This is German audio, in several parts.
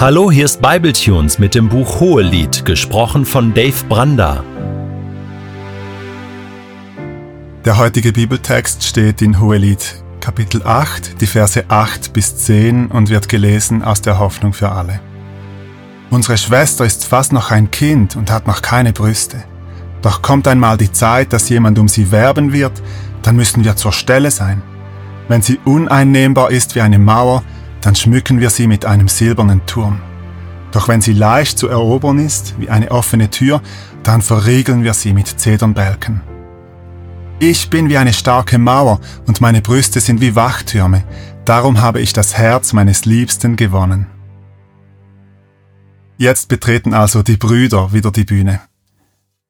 Hallo, hier ist Bibletunes mit dem Buch Hohelied, gesprochen von Dave Branda. Der heutige Bibeltext steht in Hohelied Kapitel 8, die Verse 8 bis 10 und wird gelesen aus der Hoffnung für alle. Unsere Schwester ist fast noch ein Kind und hat noch keine Brüste. Doch kommt einmal die Zeit, dass jemand um sie werben wird, dann müssen wir zur Stelle sein. Wenn sie uneinnehmbar ist wie eine Mauer, dann schmücken wir sie mit einem silbernen Turm. Doch wenn sie leicht zu erobern ist, wie eine offene Tür, dann verriegeln wir sie mit Zedernbälken. Ich bin wie eine starke Mauer und meine Brüste sind wie Wachtürme, darum habe ich das Herz meines Liebsten gewonnen. Jetzt betreten also die Brüder wieder die Bühne.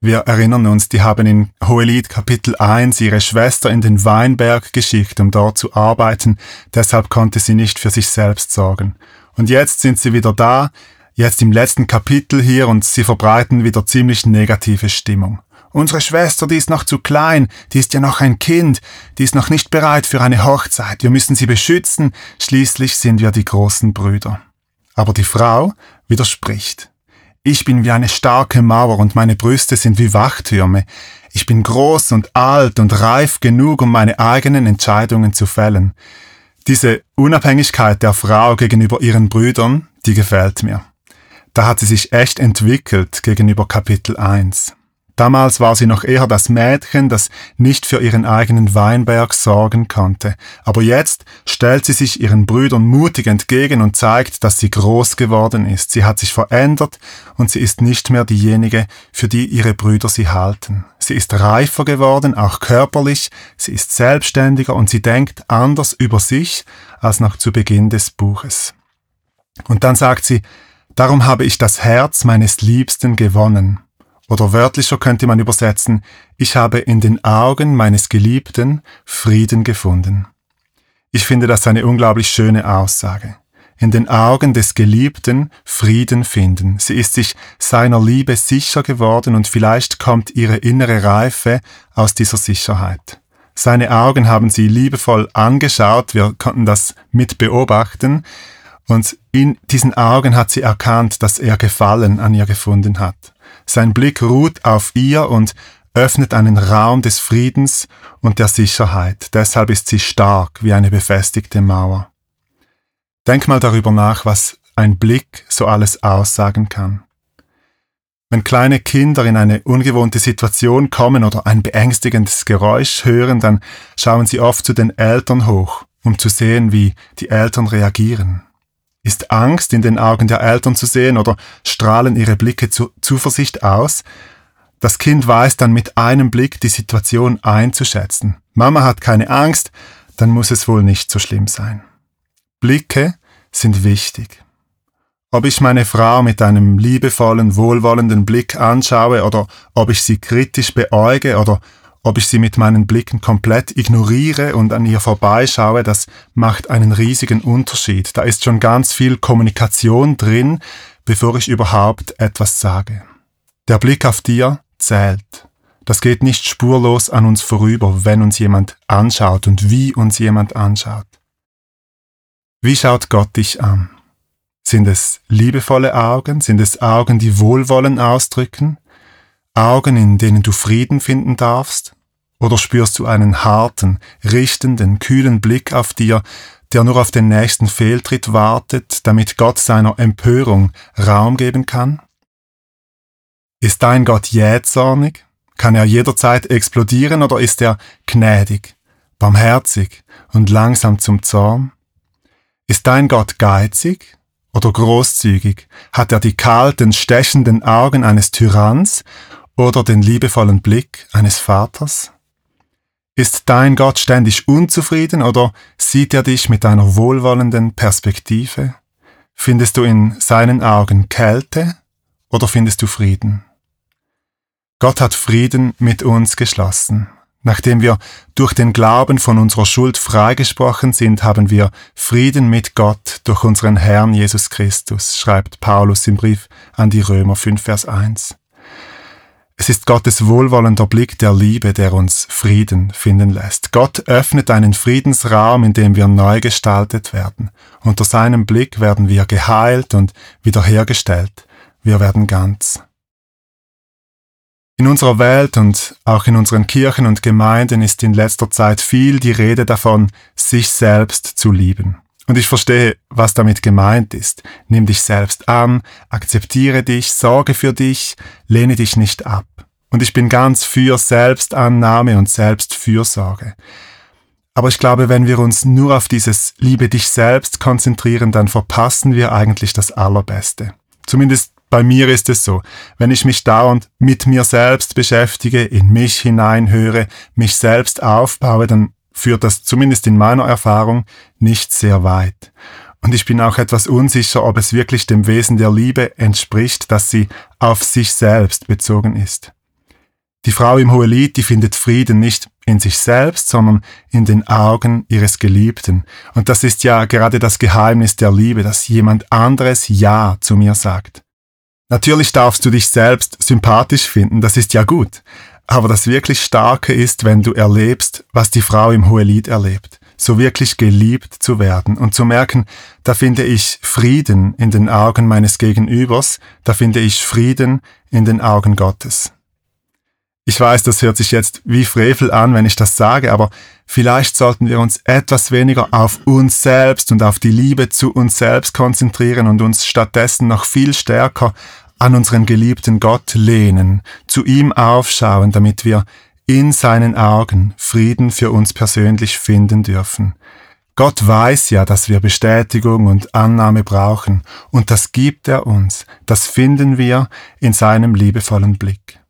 Wir erinnern uns, die haben in Hohelied Kapitel 1 ihre Schwester in den Weinberg geschickt, um dort zu arbeiten, deshalb konnte sie nicht für sich selbst sorgen. Und jetzt sind sie wieder da, jetzt im letzten Kapitel hier und sie verbreiten wieder ziemlich negative Stimmung. Unsere Schwester, die ist noch zu klein, die ist ja noch ein Kind, die ist noch nicht bereit für eine Hochzeit, wir müssen sie beschützen, schließlich sind wir die großen Brüder. Aber die Frau widerspricht. Ich bin wie eine starke Mauer und meine Brüste sind wie Wachtürme. Ich bin groß und alt und reif genug, um meine eigenen Entscheidungen zu fällen. Diese Unabhängigkeit der Frau gegenüber ihren Brüdern, die gefällt mir. Da hat sie sich echt entwickelt gegenüber Kapitel 1. Damals war sie noch eher das Mädchen, das nicht für ihren eigenen Weinberg sorgen konnte. Aber jetzt stellt sie sich ihren Brüdern mutig entgegen und zeigt, dass sie groß geworden ist. Sie hat sich verändert und sie ist nicht mehr diejenige, für die ihre Brüder sie halten. Sie ist reifer geworden, auch körperlich, sie ist selbstständiger und sie denkt anders über sich als noch zu Beginn des Buches. Und dann sagt sie, Darum habe ich das Herz meines Liebsten gewonnen. Oder wörtlicher könnte man übersetzen, ich habe in den Augen meines Geliebten Frieden gefunden. Ich finde das eine unglaublich schöne Aussage. In den Augen des Geliebten Frieden finden. Sie ist sich seiner Liebe sicher geworden und vielleicht kommt ihre innere Reife aus dieser Sicherheit. Seine Augen haben sie liebevoll angeschaut, wir konnten das mit beobachten, und in diesen Augen hat sie erkannt, dass er Gefallen an ihr gefunden hat. Sein Blick ruht auf ihr und öffnet einen Raum des Friedens und der Sicherheit. Deshalb ist sie stark wie eine befestigte Mauer. Denk mal darüber nach, was ein Blick so alles aussagen kann. Wenn kleine Kinder in eine ungewohnte Situation kommen oder ein beängstigendes Geräusch hören, dann schauen sie oft zu den Eltern hoch, um zu sehen, wie die Eltern reagieren. Ist Angst in den Augen der Eltern zu sehen oder strahlen ihre Blicke zu Zuversicht aus? Das Kind weiß dann mit einem Blick die Situation einzuschätzen. Mama hat keine Angst, dann muss es wohl nicht so schlimm sein. Blicke sind wichtig. Ob ich meine Frau mit einem liebevollen, wohlwollenden Blick anschaue oder ob ich sie kritisch beäuge oder ob ich sie mit meinen Blicken komplett ignoriere und an ihr vorbeischaue, das macht einen riesigen Unterschied. Da ist schon ganz viel Kommunikation drin, bevor ich überhaupt etwas sage. Der Blick auf dir zählt. Das geht nicht spurlos an uns vorüber, wenn uns jemand anschaut und wie uns jemand anschaut. Wie schaut Gott dich an? Sind es liebevolle Augen? Sind es Augen, die Wohlwollen ausdrücken? Augen, in denen du Frieden finden darfst? Oder spürst du einen harten, richtenden, kühlen Blick auf dir, der nur auf den nächsten Fehltritt wartet, damit Gott seiner Empörung Raum geben kann? Ist dein Gott jähzornig? Kann er jederzeit explodieren oder ist er gnädig, barmherzig und langsam zum Zorn? Ist dein Gott geizig oder großzügig? Hat er die kalten, stechenden Augen eines Tyranns oder den liebevollen Blick eines Vaters? Ist dein Gott ständig unzufrieden oder sieht er dich mit einer wohlwollenden Perspektive? Findest du in seinen Augen Kälte oder findest du Frieden? Gott hat Frieden mit uns geschlossen. Nachdem wir durch den Glauben von unserer Schuld freigesprochen sind, haben wir Frieden mit Gott durch unseren Herrn Jesus Christus, schreibt Paulus im Brief an die Römer 5, Vers 1. Es ist Gottes wohlwollender Blick der Liebe, der uns Frieden finden lässt. Gott öffnet einen Friedensraum, in dem wir neu gestaltet werden. Unter seinem Blick werden wir geheilt und wiederhergestellt. Wir werden ganz. In unserer Welt und auch in unseren Kirchen und Gemeinden ist in letzter Zeit viel die Rede davon, sich selbst zu lieben. Und ich verstehe, was damit gemeint ist. Nimm dich selbst an, akzeptiere dich, sorge für dich, lehne dich nicht ab. Und ich bin ganz für Selbstannahme und Selbstfürsorge. Aber ich glaube, wenn wir uns nur auf dieses Liebe dich selbst konzentrieren, dann verpassen wir eigentlich das Allerbeste. Zumindest bei mir ist es so. Wenn ich mich dauernd mit mir selbst beschäftige, in mich hineinhöre, mich selbst aufbaue, dann führt das zumindest in meiner Erfahrung nicht sehr weit. Und ich bin auch etwas unsicher, ob es wirklich dem Wesen der Liebe entspricht, dass sie auf sich selbst bezogen ist. Die Frau im Hohelied, die findet Frieden nicht in sich selbst, sondern in den Augen ihres Geliebten. Und das ist ja gerade das Geheimnis der Liebe, dass jemand anderes Ja zu mir sagt. Natürlich darfst du dich selbst sympathisch finden, das ist ja gut. Aber das wirklich Starke ist, wenn du erlebst, was die Frau im Hohelied erlebt, so wirklich geliebt zu werden und zu merken, da finde ich Frieden in den Augen meines Gegenübers, da finde ich Frieden in den Augen Gottes. Ich weiß, das hört sich jetzt wie Frevel an, wenn ich das sage, aber vielleicht sollten wir uns etwas weniger auf uns selbst und auf die Liebe zu uns selbst konzentrieren und uns stattdessen noch viel stärker an unseren geliebten Gott lehnen, zu ihm aufschauen, damit wir in seinen Augen Frieden für uns persönlich finden dürfen. Gott weiß ja, dass wir Bestätigung und Annahme brauchen, und das gibt er uns, das finden wir in seinem liebevollen Blick.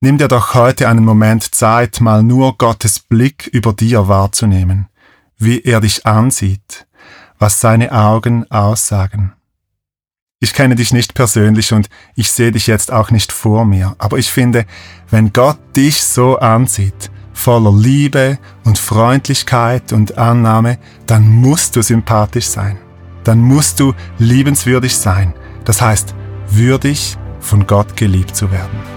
Nimm dir doch heute einen Moment Zeit, mal nur Gottes Blick über dir wahrzunehmen, wie er dich ansieht, was seine Augen aussagen. Ich kenne dich nicht persönlich und ich sehe dich jetzt auch nicht vor mir, aber ich finde, wenn Gott dich so ansieht, voller Liebe und Freundlichkeit und Annahme, dann musst du sympathisch sein. Dann musst du liebenswürdig sein. Das heißt, würdig von Gott geliebt zu werden.